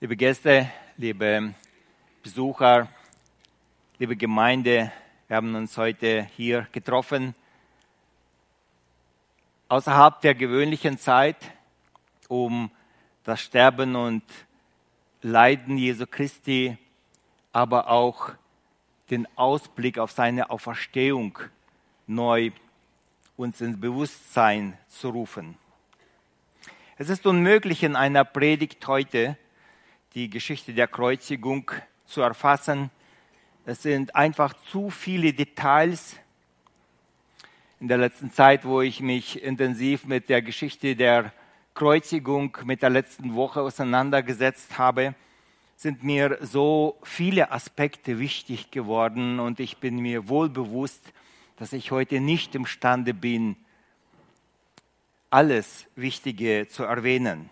Liebe Gäste, liebe Besucher, liebe Gemeinde, wir haben uns heute hier getroffen, außerhalb der gewöhnlichen Zeit, um das Sterben und Leiden Jesu Christi, aber auch den Ausblick auf seine Auferstehung neu uns ins Bewusstsein zu rufen. Es ist unmöglich in einer Predigt heute die Geschichte der Kreuzigung zu erfassen. Es sind einfach zu viele Details. In der letzten Zeit, wo ich mich intensiv mit der Geschichte der Kreuzigung mit der letzten Woche auseinandergesetzt habe, sind mir so viele Aspekte wichtig geworden und ich bin mir wohl bewusst, dass ich heute nicht imstande bin, alles Wichtige zu erwähnen.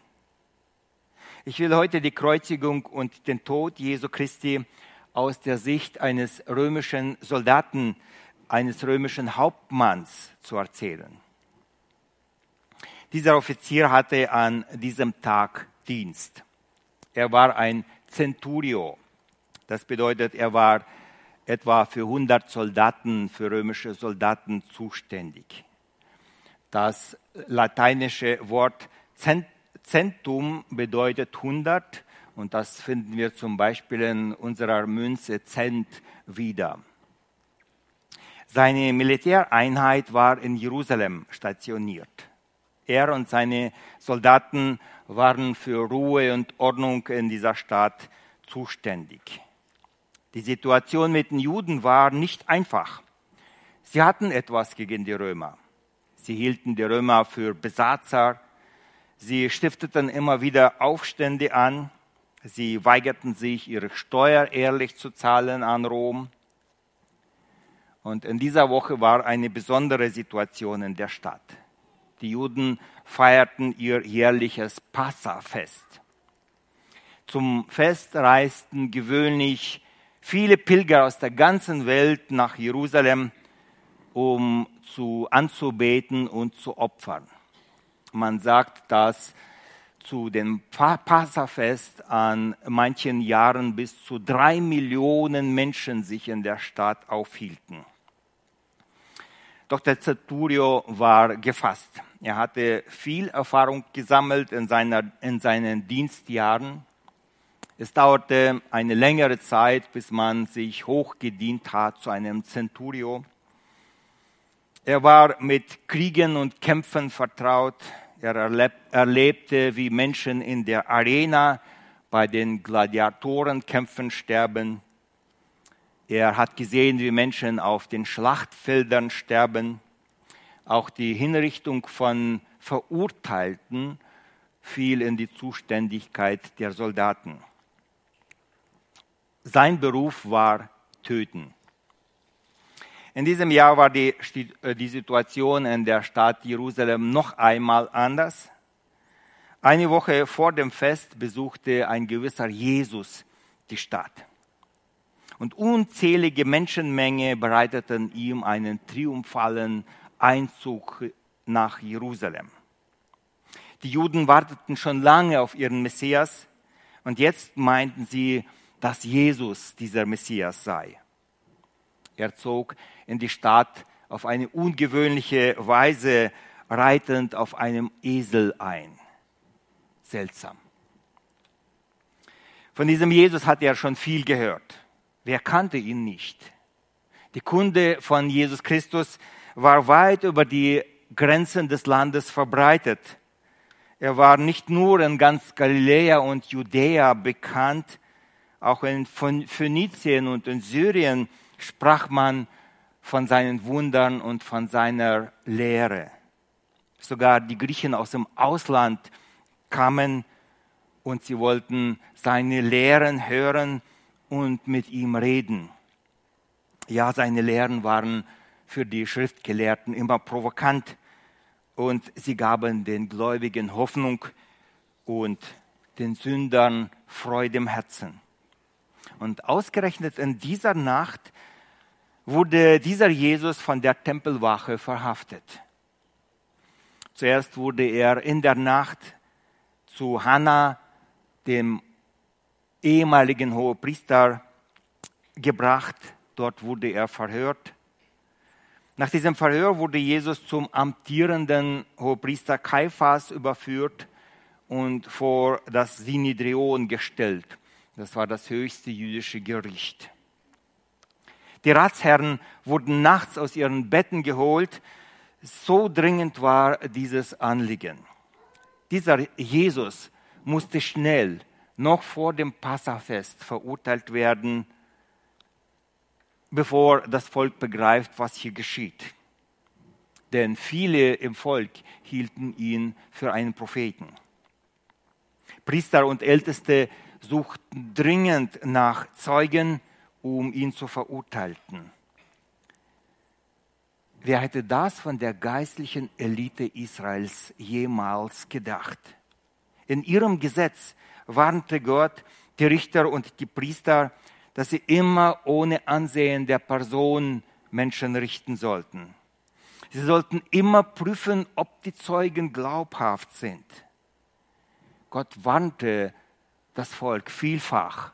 Ich will heute die Kreuzigung und den Tod Jesu Christi aus der Sicht eines römischen Soldaten, eines römischen Hauptmanns zu erzählen. Dieser Offizier hatte an diesem Tag Dienst. Er war ein Centurio. Das bedeutet, er war etwa für 100 Soldaten, für römische Soldaten zuständig. Das lateinische Wort Centum bedeutet 100 und das finden wir zum Beispiel in unserer Münze Cent wieder. Seine Militäreinheit war in Jerusalem stationiert. Er und seine Soldaten waren für Ruhe und Ordnung in dieser Stadt zuständig. Die Situation mit den Juden war nicht einfach. Sie hatten etwas gegen die Römer. Sie hielten die Römer für Besatzer. Sie stifteten immer wieder Aufstände an. Sie weigerten sich, ihre Steuer ehrlich zu zahlen an Rom. Und in dieser Woche war eine besondere Situation in der Stadt. Die Juden feierten ihr jährliches Passafest. Zum Fest reisten gewöhnlich viele Pilger aus der ganzen Welt nach Jerusalem, um zu anzubeten und zu opfern. Man sagt, dass zu dem Passafest an manchen Jahren bis zu drei Millionen Menschen sich in der Stadt aufhielten. Doch der Centurio war gefasst. Er hatte viel Erfahrung gesammelt in, seiner, in seinen Dienstjahren. Es dauerte eine längere Zeit, bis man sich hochgedient hat zu einem Centurio. Er war mit Kriegen und Kämpfen vertraut. Er erlebte, wie Menschen in der Arena bei den Gladiatorenkämpfen sterben. Er hat gesehen, wie Menschen auf den Schlachtfeldern sterben. Auch die Hinrichtung von Verurteilten fiel in die Zuständigkeit der Soldaten. Sein Beruf war Töten. In diesem Jahr war die, äh, die Situation in der Stadt Jerusalem noch einmal anders. Eine Woche vor dem Fest besuchte ein gewisser Jesus die Stadt. Und unzählige Menschenmenge bereiteten ihm einen triumphalen Einzug nach Jerusalem. Die Juden warteten schon lange auf ihren Messias und jetzt meinten sie, dass Jesus dieser Messias sei. Er zog in die Stadt auf eine ungewöhnliche Weise reitend auf einem Esel ein. Seltsam. Von diesem Jesus hatte er schon viel gehört. Wer kannte ihn nicht? Die Kunde von Jesus Christus war weit über die Grenzen des Landes verbreitet. Er war nicht nur in ganz Galiläa und Judäa bekannt, auch in Phönizien und in Syrien sprach man von seinen Wundern und von seiner Lehre. Sogar die Griechen aus dem Ausland kamen und sie wollten seine Lehren hören und mit ihm reden. Ja, seine Lehren waren für die Schriftgelehrten immer provokant und sie gaben den Gläubigen Hoffnung und den Sündern Freude im Herzen. Und ausgerechnet in dieser Nacht wurde dieser Jesus von der Tempelwache verhaftet. Zuerst wurde er in der Nacht zu Hannah, dem ehemaligen Hohepriester gebracht. Dort wurde er verhört. Nach diesem Verhör wurde Jesus zum amtierenden Hohepriester Kaiphas überführt und vor das Sinedrion gestellt. Das war das höchste jüdische Gericht. Die Ratsherren wurden nachts aus ihren Betten geholt. So dringend war dieses Anliegen. Dieser Jesus musste schnell, noch vor dem Passafest, verurteilt werden, bevor das Volk begreift, was hier geschieht. Denn viele im Volk hielten ihn für einen Propheten. Priester und Älteste suchten dringend nach Zeugen, um ihn zu verurteilen. Wer hätte das von der geistlichen Elite Israels jemals gedacht? In ihrem Gesetz warnte Gott die Richter und die Priester, dass sie immer ohne Ansehen der Person Menschen richten sollten. Sie sollten immer prüfen, ob die Zeugen glaubhaft sind. Gott warnte das Volk vielfach.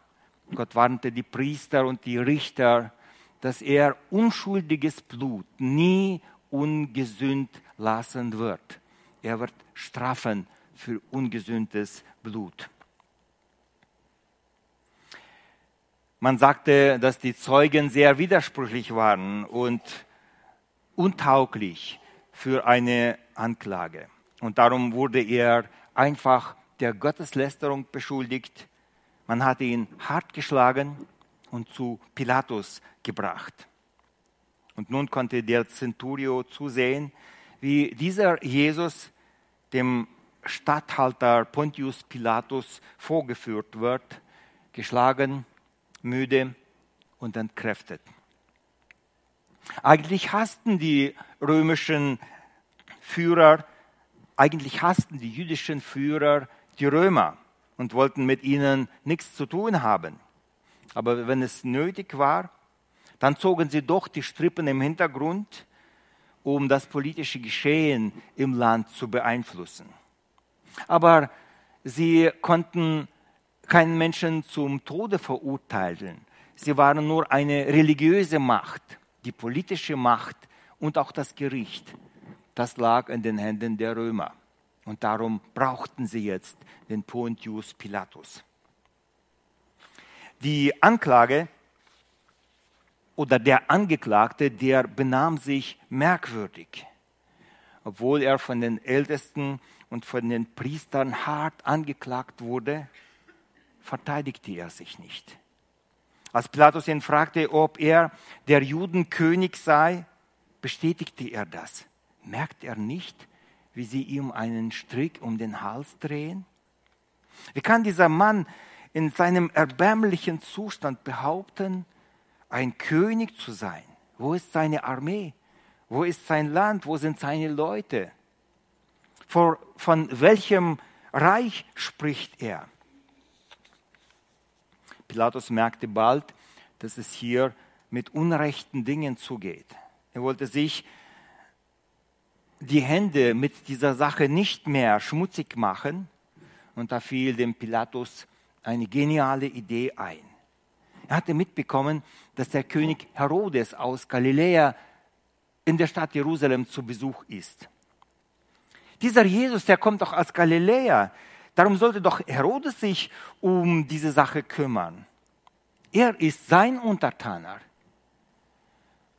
Gott warnte die Priester und die Richter, dass er unschuldiges Blut nie ungesünd lassen wird. Er wird strafen für ungesündes Blut. Man sagte, dass die Zeugen sehr widersprüchlich waren und untauglich für eine Anklage. Und darum wurde er einfach der Gotteslästerung beschuldigt. Man hatte ihn hart geschlagen und zu Pilatus gebracht. Und nun konnte der Centurio zusehen, wie dieser Jesus dem Statthalter Pontius Pilatus vorgeführt wird, geschlagen, müde und entkräftet. Eigentlich hassten die römischen Führer, eigentlich hassten die jüdischen Führer die Römer und wollten mit ihnen nichts zu tun haben. Aber wenn es nötig war, dann zogen sie doch die Strippen im Hintergrund, um das politische Geschehen im Land zu beeinflussen. Aber sie konnten keinen Menschen zum Tode verurteilen. Sie waren nur eine religiöse Macht, die politische Macht und auch das Gericht. Das lag in den Händen der Römer. Und darum brauchten sie jetzt den Pontius Pilatus. Die Anklage oder der Angeklagte, der benahm sich merkwürdig. Obwohl er von den Ältesten und von den Priestern hart angeklagt wurde, verteidigte er sich nicht. Als Pilatus ihn fragte, ob er der Judenkönig sei, bestätigte er das. Merkt er nicht, wie sie ihm einen Strick um den Hals drehen? Wie kann dieser Mann in seinem erbärmlichen Zustand behaupten, ein König zu sein? Wo ist seine Armee? Wo ist sein Land? Wo sind seine Leute? Vor, von welchem Reich spricht er? Pilatus merkte bald, dass es hier mit unrechten Dingen zugeht. Er wollte sich die Hände mit dieser Sache nicht mehr schmutzig machen. Und da fiel dem Pilatus eine geniale Idee ein. Er hatte mitbekommen, dass der König Herodes aus Galiläa in der Stadt Jerusalem zu Besuch ist. Dieser Jesus, der kommt doch aus Galiläa. Darum sollte doch Herodes sich um diese Sache kümmern. Er ist sein Untertaner.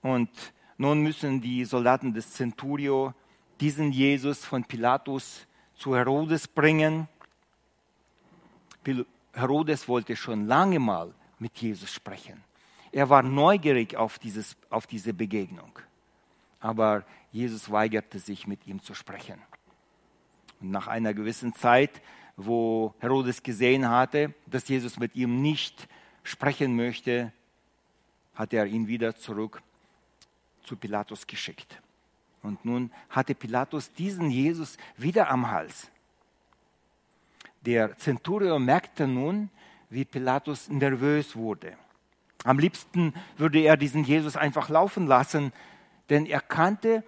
Und nun müssen die Soldaten des Centurio diesen Jesus von Pilatus zu Herodes bringen. Herodes wollte schon lange mal mit Jesus sprechen. Er war neugierig auf, dieses, auf diese Begegnung. Aber Jesus weigerte sich, mit ihm zu sprechen. Und nach einer gewissen Zeit, wo Herodes gesehen hatte, dass Jesus mit ihm nicht sprechen möchte, hat er ihn wieder zurück zu Pilatus geschickt. Und nun hatte Pilatus diesen Jesus wieder am Hals. Der Zenturion merkte nun, wie Pilatus nervös wurde. Am liebsten würde er diesen Jesus einfach laufen lassen, denn er kannte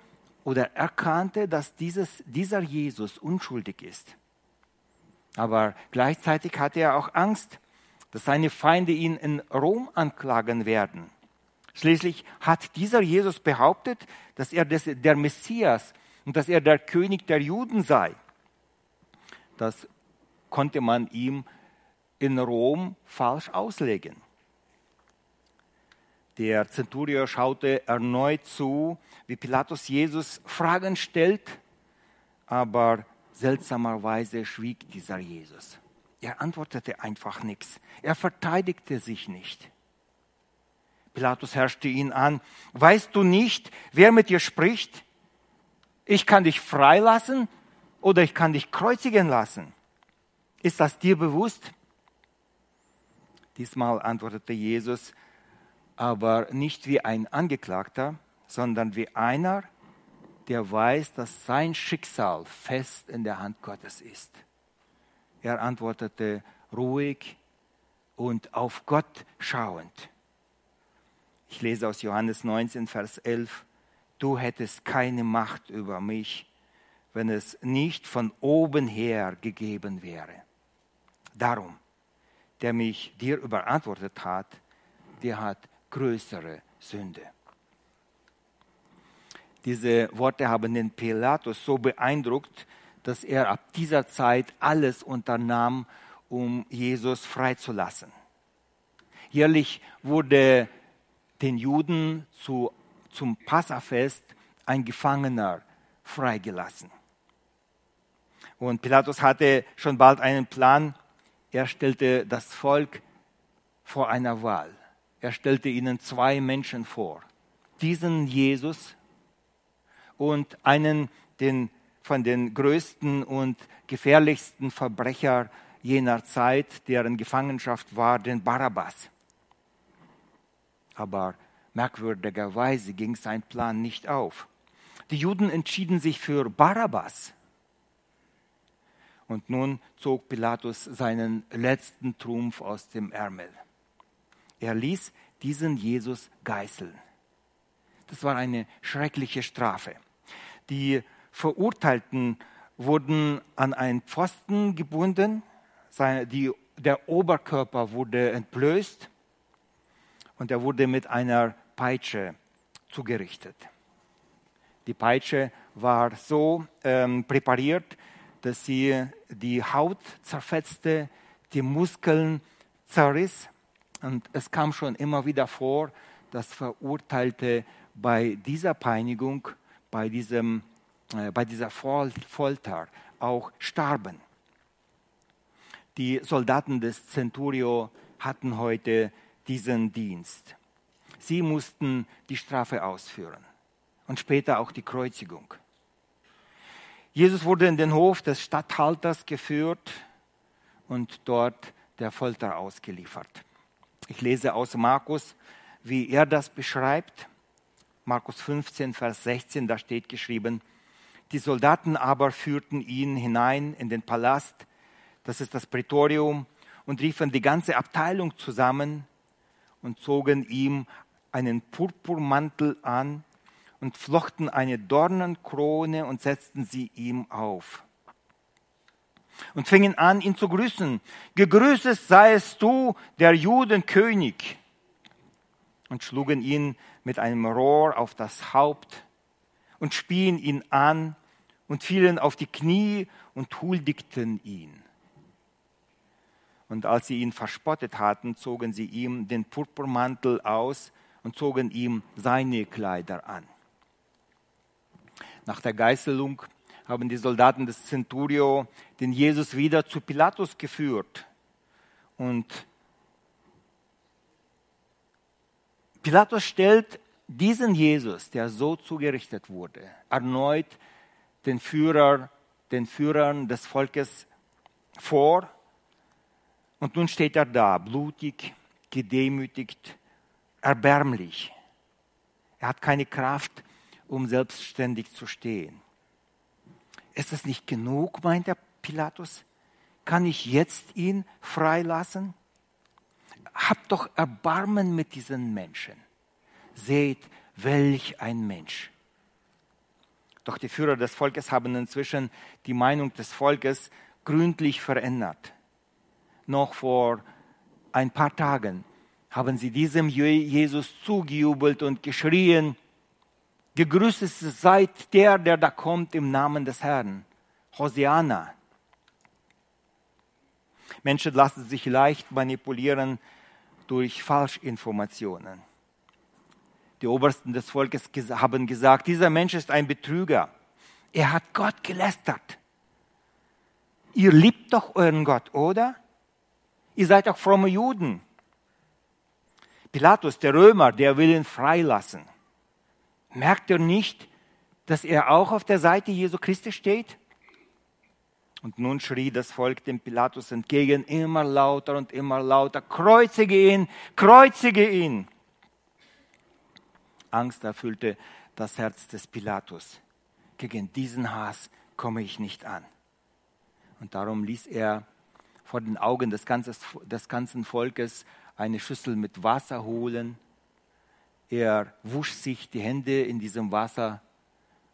oder erkannte, dass dieses, dieser Jesus unschuldig ist. Aber gleichzeitig hatte er auch Angst, dass seine Feinde ihn in Rom anklagen werden. Schließlich hat dieser Jesus behauptet, dass er der Messias und dass er der König der Juden sei. Das konnte man ihm in Rom falsch auslegen. Der Zenturier schaute erneut zu, wie Pilatus Jesus Fragen stellt, aber seltsamerweise schwieg dieser Jesus. Er antwortete einfach nichts. Er verteidigte sich nicht. Pilatus herrschte ihn an. Weißt du nicht, wer mit dir spricht? Ich kann dich freilassen oder ich kann dich kreuzigen lassen. Ist das dir bewusst? Diesmal antwortete Jesus, aber nicht wie ein Angeklagter, sondern wie einer, der weiß, dass sein Schicksal fest in der Hand Gottes ist. Er antwortete ruhig und auf Gott schauend. Ich lese aus Johannes 19, Vers 11. Du hättest keine Macht über mich, wenn es nicht von oben her gegeben wäre. Darum, der mich dir überantwortet hat, der hat größere Sünde. Diese Worte haben den Pilatus so beeindruckt, dass er ab dieser Zeit alles unternahm, um Jesus freizulassen. Jährlich wurde den Juden zu, zum Passafest ein Gefangener freigelassen. Und Pilatus hatte schon bald einen Plan. Er stellte das Volk vor einer Wahl. Er stellte ihnen zwei Menschen vor. Diesen Jesus und einen den, von den größten und gefährlichsten Verbrecher jener Zeit, deren Gefangenschaft war, den Barabbas. Aber merkwürdigerweise ging sein Plan nicht auf. Die Juden entschieden sich für Barabbas. Und nun zog Pilatus seinen letzten Trumpf aus dem Ärmel. Er ließ diesen Jesus geißeln. Das war eine schreckliche Strafe. Die Verurteilten wurden an einen Pfosten gebunden, der Oberkörper wurde entblößt und er wurde mit einer Peitsche zugerichtet. Die Peitsche war so ähm, präpariert, dass sie die Haut zerfetzte, die Muskeln zerriss. Und es kam schon immer wieder vor, dass Verurteilte bei dieser Peinigung, bei, diesem, äh, bei dieser Folter auch starben. Die Soldaten des Centurio hatten heute diesen Dienst. Sie mussten die Strafe ausführen und später auch die Kreuzigung. Jesus wurde in den Hof des Statthalters geführt und dort der Folter ausgeliefert. Ich lese aus Markus, wie er das beschreibt. Markus 15, Vers 16, da steht geschrieben, die Soldaten aber führten ihn hinein in den Palast, das ist das Prätorium, und riefen die ganze Abteilung zusammen und zogen ihm einen Purpurmantel an und flochten eine Dornenkrone und setzten sie ihm auf. Und fingen an, ihn zu grüßen. Gegrüßet seiest du, der Judenkönig. Und schlugen ihn mit einem Rohr auf das Haupt und spien ihn an und fielen auf die Knie und huldigten ihn. Und als sie ihn verspottet hatten, zogen sie ihm den Purpurmantel aus und zogen ihm seine Kleider an. Nach der Geißelung haben die Soldaten des Centurio den Jesus wieder zu Pilatus geführt. Und Pilatus stellt diesen Jesus, der so zugerichtet wurde, erneut den Führer, den Führern des Volkes vor und nun steht er da, blutig, gedemütigt, erbärmlich. Er hat keine Kraft, um selbstständig zu stehen. Ist das nicht genug, meint der Pilatus? Kann ich jetzt ihn freilassen? Habt doch Erbarmen mit diesen Menschen. Seht, welch ein Mensch. Doch die Führer des Volkes haben inzwischen die Meinung des Volkes gründlich verändert noch vor ein paar Tagen haben sie diesem Jesus zugejubelt und geschrien, gegrüßet seid der, der da kommt im Namen des Herrn. Hosiana. Menschen lassen sich leicht manipulieren durch Falschinformationen. Die Obersten des Volkes haben gesagt, dieser Mensch ist ein Betrüger. Er hat Gott gelästert. Ihr liebt doch euren Gott, oder? Ihr seid auch fromme Juden. Pilatus, der Römer, der will ihn freilassen. Merkt er nicht, dass er auch auf der Seite Jesu Christi steht? Und nun schrie das Volk dem Pilatus entgegen, immer lauter und immer lauter, kreuzige ihn, kreuzige ihn. Angst erfüllte das Herz des Pilatus. Gegen diesen Hass komme ich nicht an. Und darum ließ er vor den Augen des, ganzes, des ganzen Volkes eine Schüssel mit Wasser holen. Er wusch sich die Hände in diesem Wasser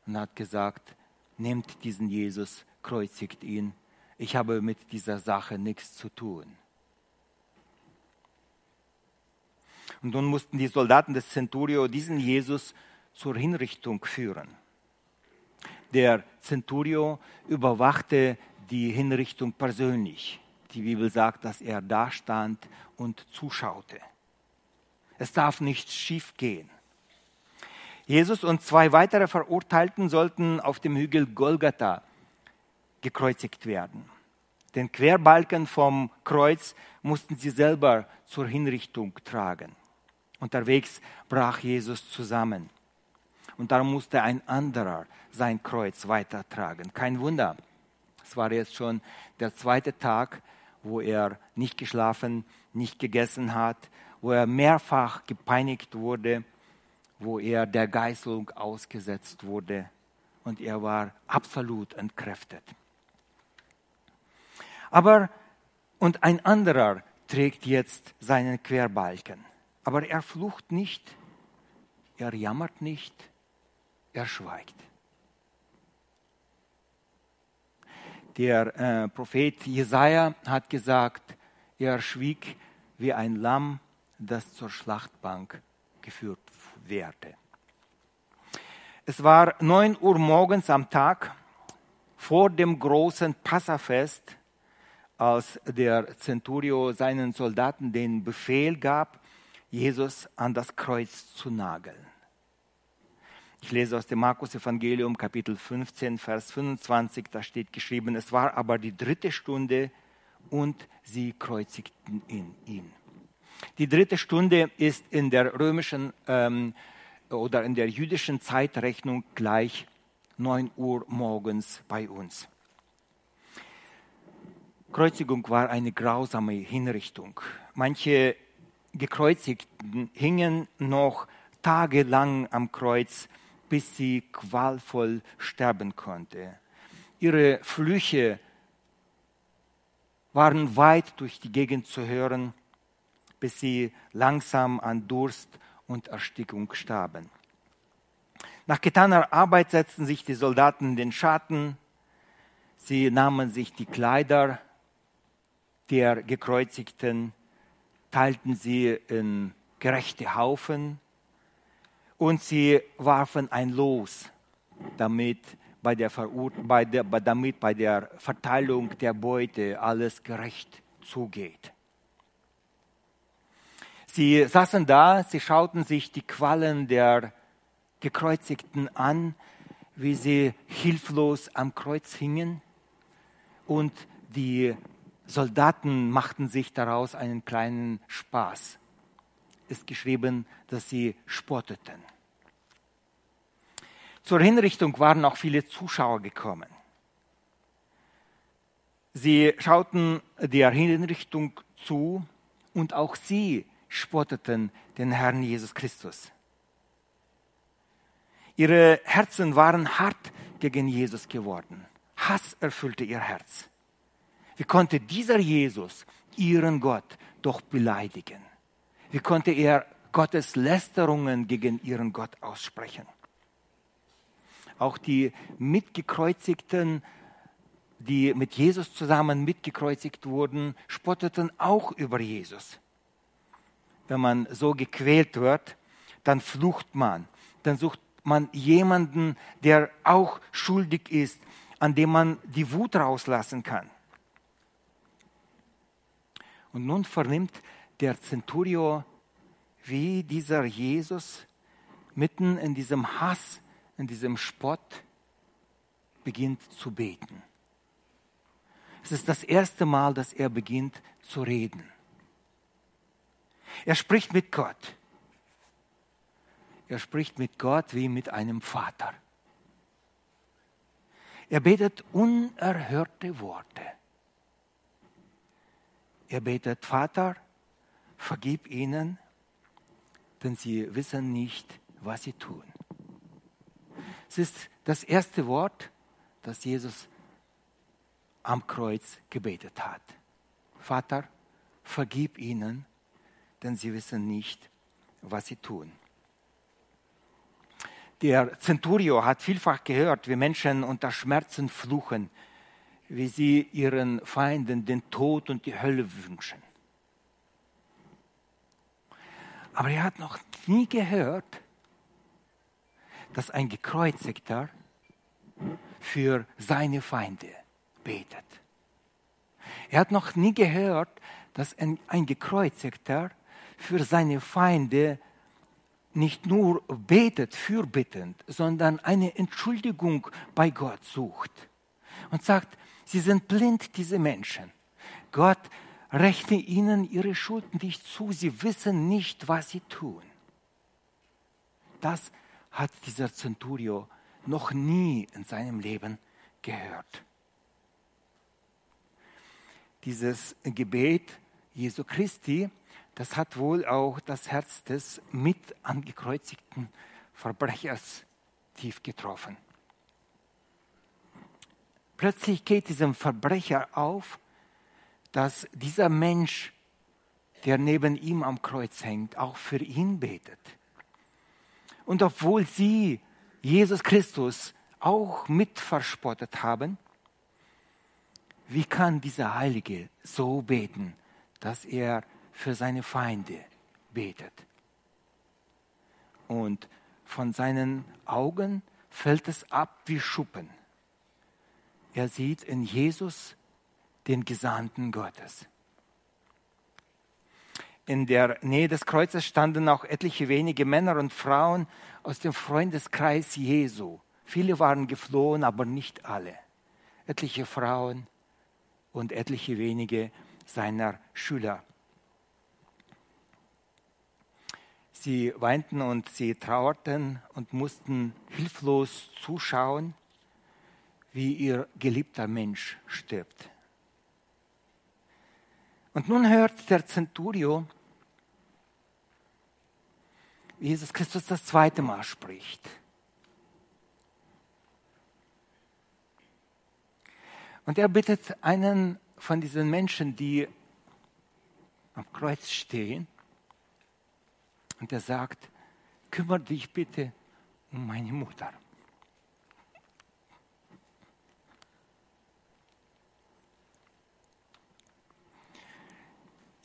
und hat gesagt, nehmt diesen Jesus, kreuzigt ihn. Ich habe mit dieser Sache nichts zu tun. Und nun mussten die Soldaten des Centurio diesen Jesus zur Hinrichtung führen. Der Centurio überwachte die Hinrichtung persönlich. Die Bibel sagt, dass er da stand und zuschaute. Es darf nichts schief gehen. Jesus und zwei weitere Verurteilten sollten auf dem Hügel Golgatha gekreuzigt werden. Den Querbalken vom Kreuz mussten sie selber zur Hinrichtung tragen. Unterwegs brach Jesus zusammen. Und darum musste ein anderer sein Kreuz weitertragen. Kein Wunder. Es war jetzt schon der zweite Tag, wo er nicht geschlafen, nicht gegessen hat, wo er mehrfach gepeinigt wurde, wo er der Geißelung ausgesetzt wurde und er war absolut entkräftet. Aber, und ein anderer trägt jetzt seinen Querbalken. Aber er flucht nicht, er jammert nicht, er schweigt. Der äh, Prophet Jesaja hat gesagt, er schwieg wie ein Lamm, das zur Schlachtbank geführt werde. Es war neun Uhr morgens am Tag vor dem großen Passafest, als der Centurio seinen Soldaten den Befehl gab, Jesus an das Kreuz zu nageln. Ich lese aus dem Markus Evangelium Kapitel 15, Vers 25, da steht geschrieben, es war aber die dritte Stunde und sie kreuzigten ihn. Die dritte Stunde ist in der römischen ähm, oder in der jüdischen Zeitrechnung gleich 9 Uhr morgens bei uns. Kreuzigung war eine grausame Hinrichtung. Manche Gekreuzigten hingen noch tagelang am Kreuz, bis sie qualvoll sterben konnte. Ihre Flüche waren weit durch die Gegend zu hören, bis sie langsam an Durst und Erstickung starben. Nach getaner Arbeit setzten sich die Soldaten in den Schatten, sie nahmen sich die Kleider der Gekreuzigten, teilten sie in gerechte Haufen und sie warfen ein Los, damit bei der, bei der, damit bei der Verteilung der Beute alles gerecht zugeht. Sie saßen da, sie schauten sich die Qualen der Gekreuzigten an, wie sie hilflos am Kreuz hingen und die Soldaten machten sich daraus einen kleinen Spaß. Ist geschrieben, dass sie spotteten. Zur Hinrichtung waren auch viele Zuschauer gekommen. Sie schauten der Hinrichtung zu und auch sie spotteten den Herrn Jesus Christus. Ihre Herzen waren hart gegen Jesus geworden. Hass erfüllte ihr Herz. Wie konnte dieser Jesus ihren Gott doch beleidigen? Wie konnte er Gottes Lästerungen gegen ihren Gott aussprechen? Auch die mitgekreuzigten, die mit Jesus zusammen mitgekreuzigt wurden, spotteten auch über Jesus. wenn man so gequält wird, dann flucht man, dann sucht man jemanden, der auch schuldig ist, an dem man die Wut rauslassen kann. Und nun vernimmt der Centurio, wie dieser Jesus mitten in diesem Hass, in diesem Spott beginnt zu beten. Es ist das erste Mal, dass er beginnt zu reden. Er spricht mit Gott. Er spricht mit Gott wie mit einem Vater. Er betet unerhörte Worte. Er betet, Vater, vergib ihnen, denn sie wissen nicht, was sie tun. Es ist das erste Wort, das Jesus am Kreuz gebetet hat. Vater, vergib ihnen, denn sie wissen nicht, was sie tun. Der Centurio hat vielfach gehört, wie Menschen unter Schmerzen fluchen, wie sie ihren Feinden den Tod und die Hölle wünschen. Aber er hat noch nie gehört, dass ein gekreuzigter für seine Feinde betet. Er hat noch nie gehört, dass ein, ein gekreuzigter für seine Feinde nicht nur betet, fürbittend, sondern eine Entschuldigung bei Gott sucht und sagt, sie sind blind, diese Menschen. Gott rechne ihnen ihre Schuld nicht zu, sie wissen nicht, was sie tun. Das hat dieser Centurio noch nie in seinem Leben gehört. Dieses Gebet Jesu Christi das hat wohl auch das Herz des mit angekreuzigten Verbrechers tief getroffen. Plötzlich geht diesem Verbrecher auf, dass dieser Mensch, der neben ihm am Kreuz hängt, auch für ihn betet. Und obwohl sie Jesus Christus auch mit verspottet haben, wie kann dieser Heilige so beten, dass er für seine Feinde betet. Und von seinen Augen fällt es ab wie Schuppen. Er sieht in Jesus den Gesandten Gottes. In der Nähe des Kreuzes standen auch etliche wenige Männer und Frauen aus dem Freundeskreis Jesu. Viele waren geflohen, aber nicht alle. Etliche Frauen und etliche wenige seiner Schüler. Sie weinten und sie trauerten und mussten hilflos zuschauen, wie ihr geliebter Mensch stirbt. Und nun hört der Centurio, wie Jesus Christus das zweite Mal spricht. Und er bittet einen von diesen Menschen, die am Kreuz stehen, und er sagt, kümmere dich bitte um meine Mutter.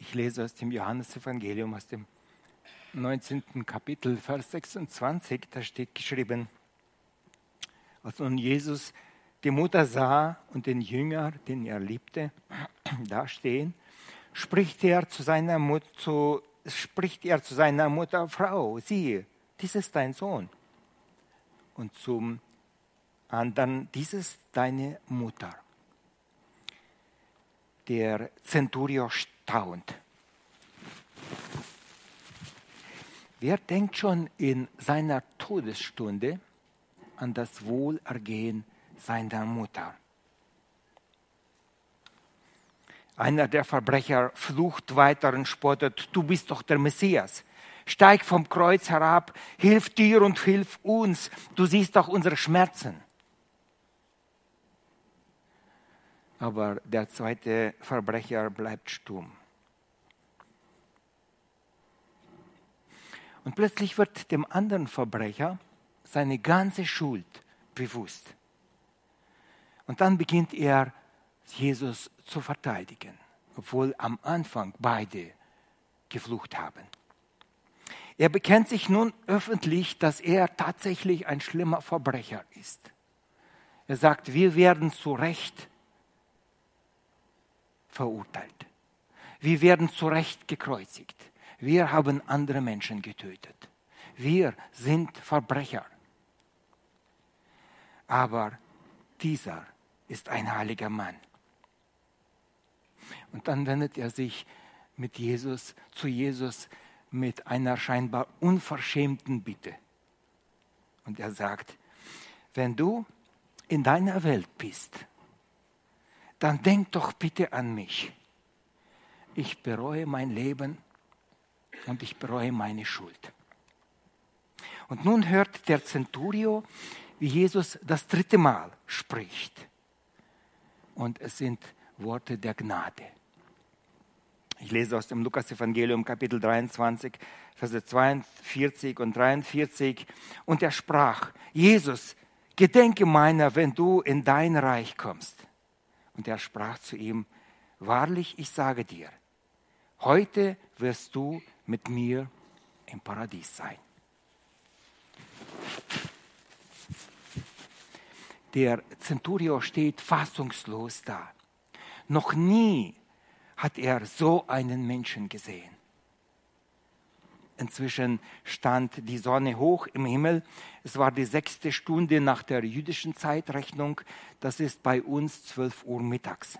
Ich lese aus dem Johannesevangelium, aus dem 19. Kapitel, Vers 26, da steht geschrieben, als nun Jesus die Mutter sah und den Jünger, den er liebte, da stehen, spricht er zu seiner Mutter, zu spricht er zu seiner Mutter, Frau, siehe, dies ist dein Sohn. Und zum anderen, dies ist deine Mutter. Der Centurio staunt. Wer denkt schon in seiner Todesstunde an das Wohlergehen seiner Mutter? Einer der Verbrecher flucht weiter und spottet, du bist doch der Messias. Steig vom Kreuz herab, hilf dir und hilf uns, du siehst doch unsere Schmerzen. Aber der zweite Verbrecher bleibt stumm. Und plötzlich wird dem anderen Verbrecher seine ganze Schuld bewusst. Und dann beginnt er Jesus zu verteidigen, obwohl am Anfang beide geflucht haben. Er bekennt sich nun öffentlich, dass er tatsächlich ein schlimmer Verbrecher ist. Er sagt, wir werden zu Recht verurteilt. Wir werden zu Recht gekreuzigt. Wir haben andere Menschen getötet. Wir sind Verbrecher. Aber dieser ist ein heiliger Mann. Und dann wendet er sich mit Jesus zu Jesus mit einer scheinbar unverschämten Bitte. Und er sagt, wenn du in deiner Welt bist, dann denk doch bitte an mich. Ich bereue mein Leben und ich bereue meine Schuld. Und nun hört der Centurio, wie Jesus das dritte Mal spricht. Und es sind Worte der Gnade. Ich lese aus dem Lukas-Evangelium, Kapitel 23, Verse 42 und 43. Und er sprach: Jesus, gedenke meiner, wenn du in dein Reich kommst. Und er sprach zu ihm: Wahrlich, ich sage dir, heute wirst du mit mir im Paradies sein. Der Centurio steht fassungslos da. Noch nie hat er so einen Menschen gesehen. Inzwischen stand die Sonne hoch im Himmel. Es war die sechste Stunde nach der jüdischen Zeitrechnung. Das ist bei uns 12 Uhr mittags.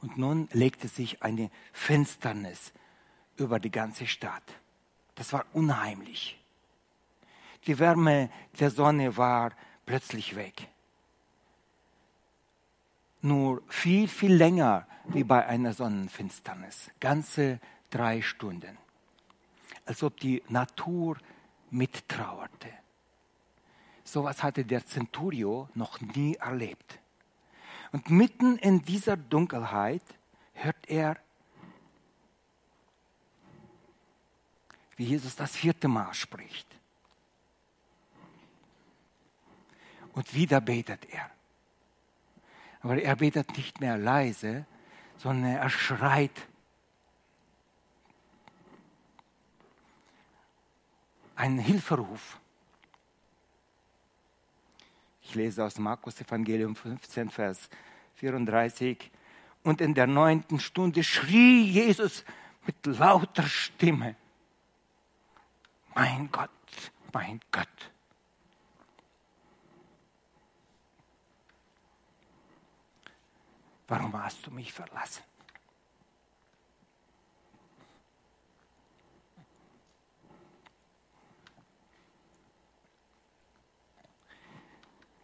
Und nun legte sich eine Finsternis über die ganze Stadt. Das war unheimlich. Die Wärme der Sonne war plötzlich weg. Nur viel, viel länger wie bei einer Sonnenfinsternis. Ganze drei Stunden. Als ob die Natur mittrauerte. So was hatte der Centurio noch nie erlebt. Und mitten in dieser Dunkelheit hört er, wie Jesus das vierte Mal spricht. Und wieder betet er. Aber er betet nicht mehr leise, sondern er schreit. Ein Hilferuf. Ich lese aus Markus Evangelium 15, Vers 34. Und in der neunten Stunde schrie Jesus mit lauter Stimme, mein Gott, mein Gott, warum hast du mich verlassen?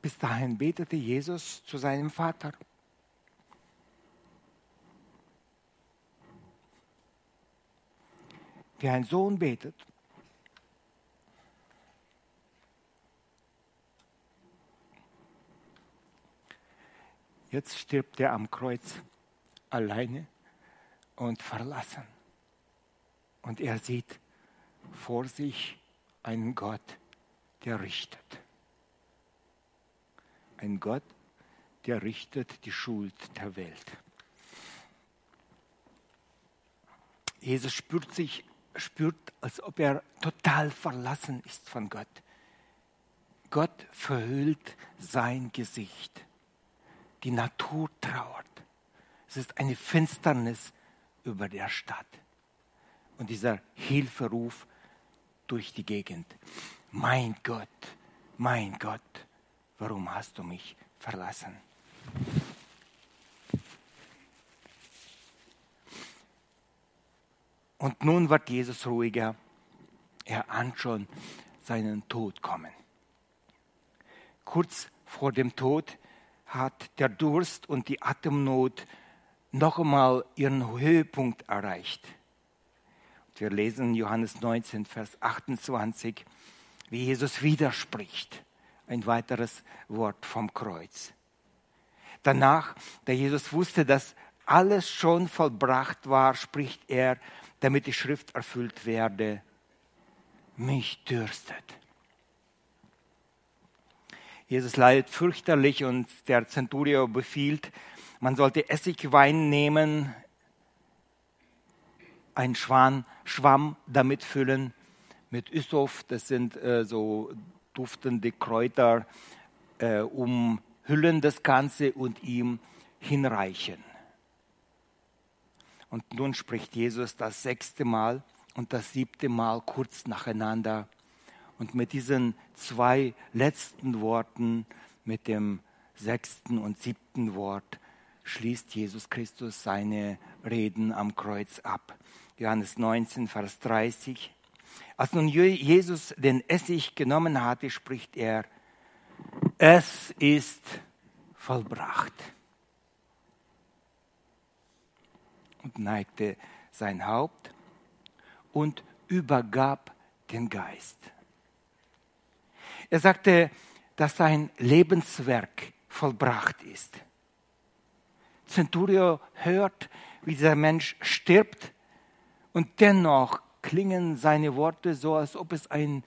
Bis dahin betete Jesus zu seinem Vater. Wie ein Sohn betet. Jetzt stirbt er am Kreuz alleine und verlassen. Und er sieht vor sich einen Gott, der richtet. Ein Gott, der richtet die Schuld der Welt. Jesus spürt sich, spürt, als ob er total verlassen ist von Gott. Gott verhüllt sein Gesicht die Natur trauert. Es ist eine Finsternis über der Stadt. Und dieser Hilferuf durch die Gegend. Mein Gott, mein Gott, warum hast du mich verlassen? Und nun wird Jesus ruhiger. Er ahnt schon seinen Tod kommen. Kurz vor dem Tod hat der Durst und die Atemnot noch einmal ihren Höhepunkt erreicht. Wir lesen Johannes 19, Vers 28, wie Jesus widerspricht. Ein weiteres Wort vom Kreuz. Danach, da Jesus wusste, dass alles schon vollbracht war, spricht er, damit die Schrift erfüllt werde, mich dürstet. Jesus leidet fürchterlich und der Centurio befiehlt, man sollte Essigwein nehmen einen Schwamm damit füllen mit Üsof, das sind äh, so duftende Kräuter, äh, umhüllen das Ganze und ihm hinreichen. Und nun spricht Jesus das sechste Mal und das siebte Mal kurz nacheinander. Und mit diesen zwei letzten Worten, mit dem sechsten und siebten Wort, schließt Jesus Christus seine Reden am Kreuz ab. Johannes 19, Vers 30. Als nun Jesus den Essig genommen hatte, spricht er, es ist vollbracht. Und neigte sein Haupt und übergab den Geist. Er sagte, dass sein Lebenswerk vollbracht ist. Centurio hört, wie dieser Mensch stirbt und dennoch klingen seine Worte so, als ob es ein,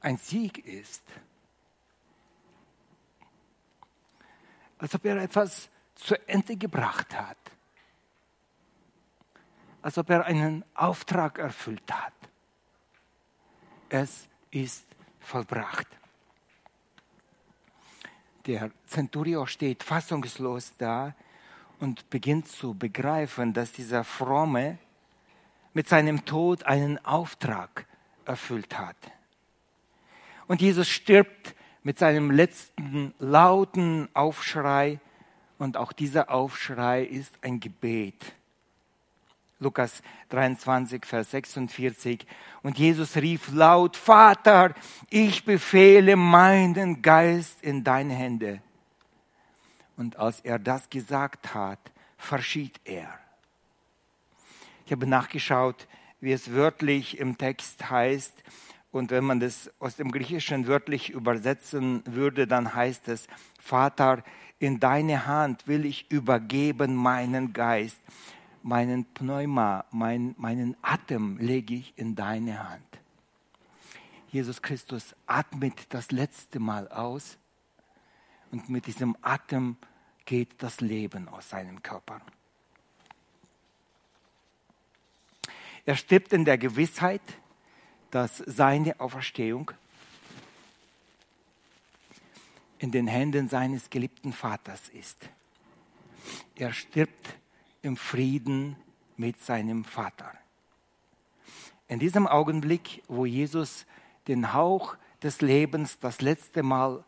ein Sieg ist. Als ob er etwas zu Ende gebracht hat. Als ob er einen Auftrag erfüllt hat. Es ist vollbracht. Der Centurio steht fassungslos da und beginnt zu begreifen, dass dieser Fromme mit seinem Tod einen Auftrag erfüllt hat. Und Jesus stirbt mit seinem letzten lauten Aufschrei und auch dieser Aufschrei ist ein Gebet. Lukas 23, Vers 46. Und Jesus rief laut, Vater, ich befehle meinen Geist in deine Hände. Und als er das gesagt hat, verschied er. Ich habe nachgeschaut, wie es wörtlich im Text heißt. Und wenn man das aus dem Griechischen wörtlich übersetzen würde, dann heißt es, Vater, in deine Hand will ich übergeben meinen Geist meinen Pneuma, mein, meinen Atem lege ich in deine Hand. Jesus Christus atmet das letzte Mal aus und mit diesem Atem geht das Leben aus seinem Körper. Er stirbt in der Gewissheit, dass seine Auferstehung in den Händen seines geliebten Vaters ist. Er stirbt im Frieden mit seinem Vater. In diesem Augenblick, wo Jesus den Hauch des Lebens das letzte Mal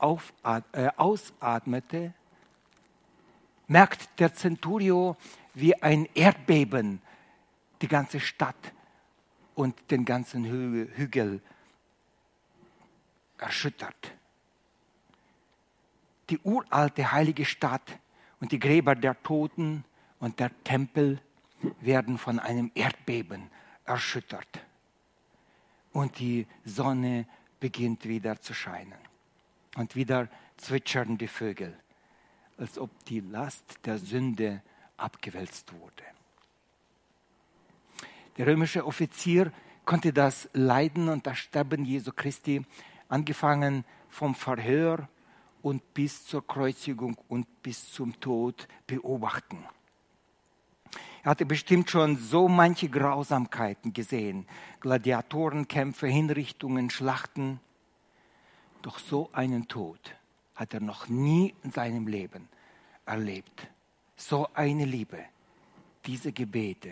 äh, ausatmete, merkt der Centurio, wie ein Erdbeben die ganze Stadt und den ganzen Hü Hügel erschüttert. Die uralte heilige Stadt und die Gräber der Toten und der Tempel werden von einem Erdbeben erschüttert. Und die Sonne beginnt wieder zu scheinen. Und wieder zwitschern die Vögel, als ob die Last der Sünde abgewälzt wurde. Der römische Offizier konnte das Leiden und das Sterben Jesu Christi, angefangen vom Verhör und bis zur Kreuzigung und bis zum Tod, beobachten. Er hatte bestimmt schon so manche Grausamkeiten gesehen, Gladiatorenkämpfe, Hinrichtungen, Schlachten. Doch so einen Tod hat er noch nie in seinem Leben erlebt. So eine Liebe, diese Gebete,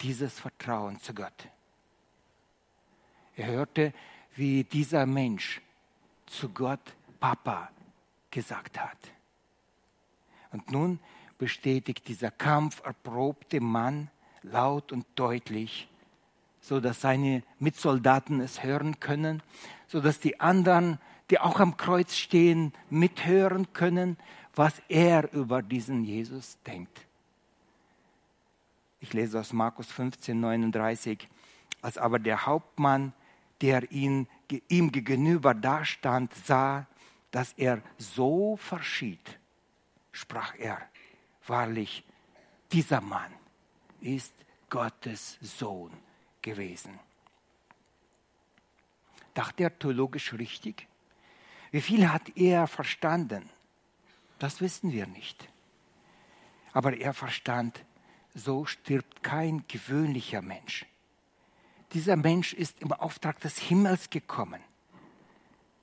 dieses Vertrauen zu Gott. Er hörte, wie dieser Mensch zu Gott Papa gesagt hat. Und nun bestätigt dieser kampferprobte Mann laut und deutlich, so dass seine Mitsoldaten es hören können, so dass die anderen, die auch am Kreuz stehen, mithören können, was er über diesen Jesus denkt. Ich lese aus Markus 15, 39. Als aber der Hauptmann, der ihn, ihm gegenüber dastand, sah, dass er so verschied, sprach er, wahrlich, dieser Mann ist Gottes Sohn gewesen. Dachte er theologisch richtig? Wie viel hat er verstanden? Das wissen wir nicht. Aber er verstand so stirbt kein gewöhnlicher Mensch. Dieser Mensch ist im Auftrag des Himmels gekommen.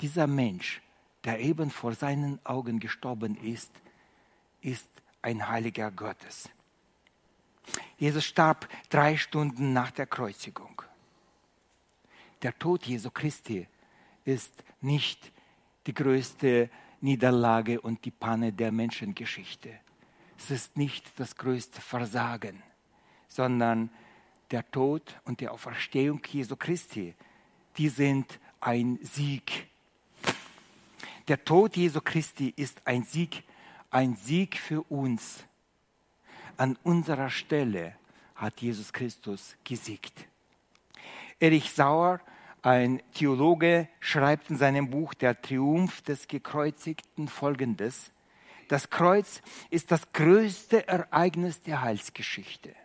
Dieser Mensch, der eben vor seinen Augen gestorben ist, ist ein Heiliger Gottes. Jesus starb drei Stunden nach der Kreuzigung. Der Tod Jesu Christi ist nicht die größte Niederlage und die Panne der Menschengeschichte. Es ist nicht das größte Versagen, sondern der Tod und die Auferstehung Jesu Christi, die sind ein Sieg. Der Tod Jesu Christi ist ein Sieg, ein Sieg für uns. An unserer Stelle hat Jesus Christus gesiegt. Erich Sauer ein Theologe schreibt in seinem Buch Der Triumph des Gekreuzigten folgendes. Das Kreuz ist das größte Ereignis der Heilsgeschichte.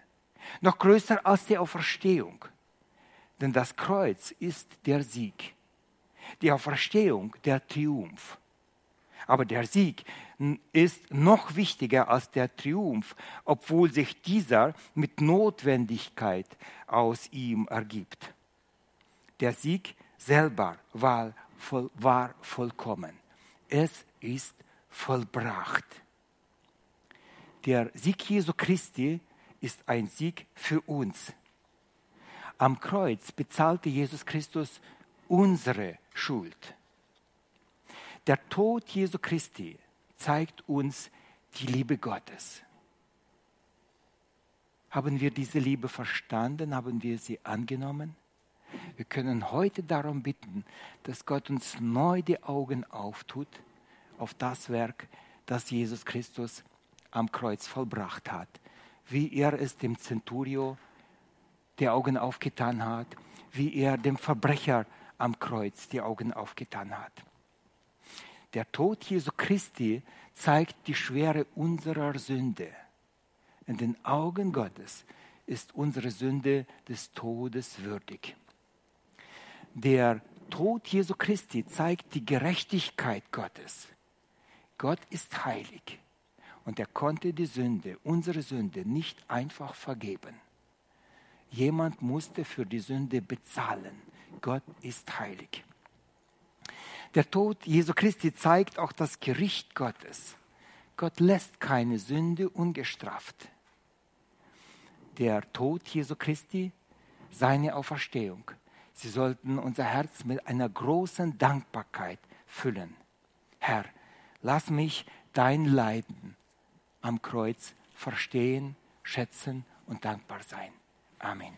Noch größer als die Auferstehung. Denn das Kreuz ist der Sieg. Die Auferstehung der Triumph. Aber der Sieg ist noch wichtiger als der Triumph, obwohl sich dieser mit Notwendigkeit aus ihm ergibt der Sieg selber war, voll, war vollkommen. Es ist vollbracht. Der Sieg Jesu Christi ist ein Sieg für uns. Am Kreuz bezahlte Jesus Christus unsere Schuld. Der Tod Jesu Christi zeigt uns die Liebe Gottes. Haben wir diese Liebe verstanden? Haben wir sie angenommen? Wir können heute darum bitten, dass Gott uns neu die Augen auftut auf das Werk, das Jesus Christus am Kreuz vollbracht hat. Wie er es dem Centurio die Augen aufgetan hat, wie er dem Verbrecher am Kreuz die Augen aufgetan hat. Der Tod Jesu Christi zeigt die Schwere unserer Sünde. In den Augen Gottes ist unsere Sünde des Todes würdig. Der Tod Jesu Christi zeigt die Gerechtigkeit Gottes. Gott ist heilig und er konnte die Sünde, unsere Sünde, nicht einfach vergeben. Jemand musste für die Sünde bezahlen. Gott ist heilig. Der Tod Jesu Christi zeigt auch das Gericht Gottes. Gott lässt keine Sünde ungestraft. Der Tod Jesu Christi, seine Auferstehung, Sie sollten unser Herz mit einer großen Dankbarkeit füllen. Herr, lass mich dein Leiden am Kreuz verstehen, schätzen und dankbar sein. Amen.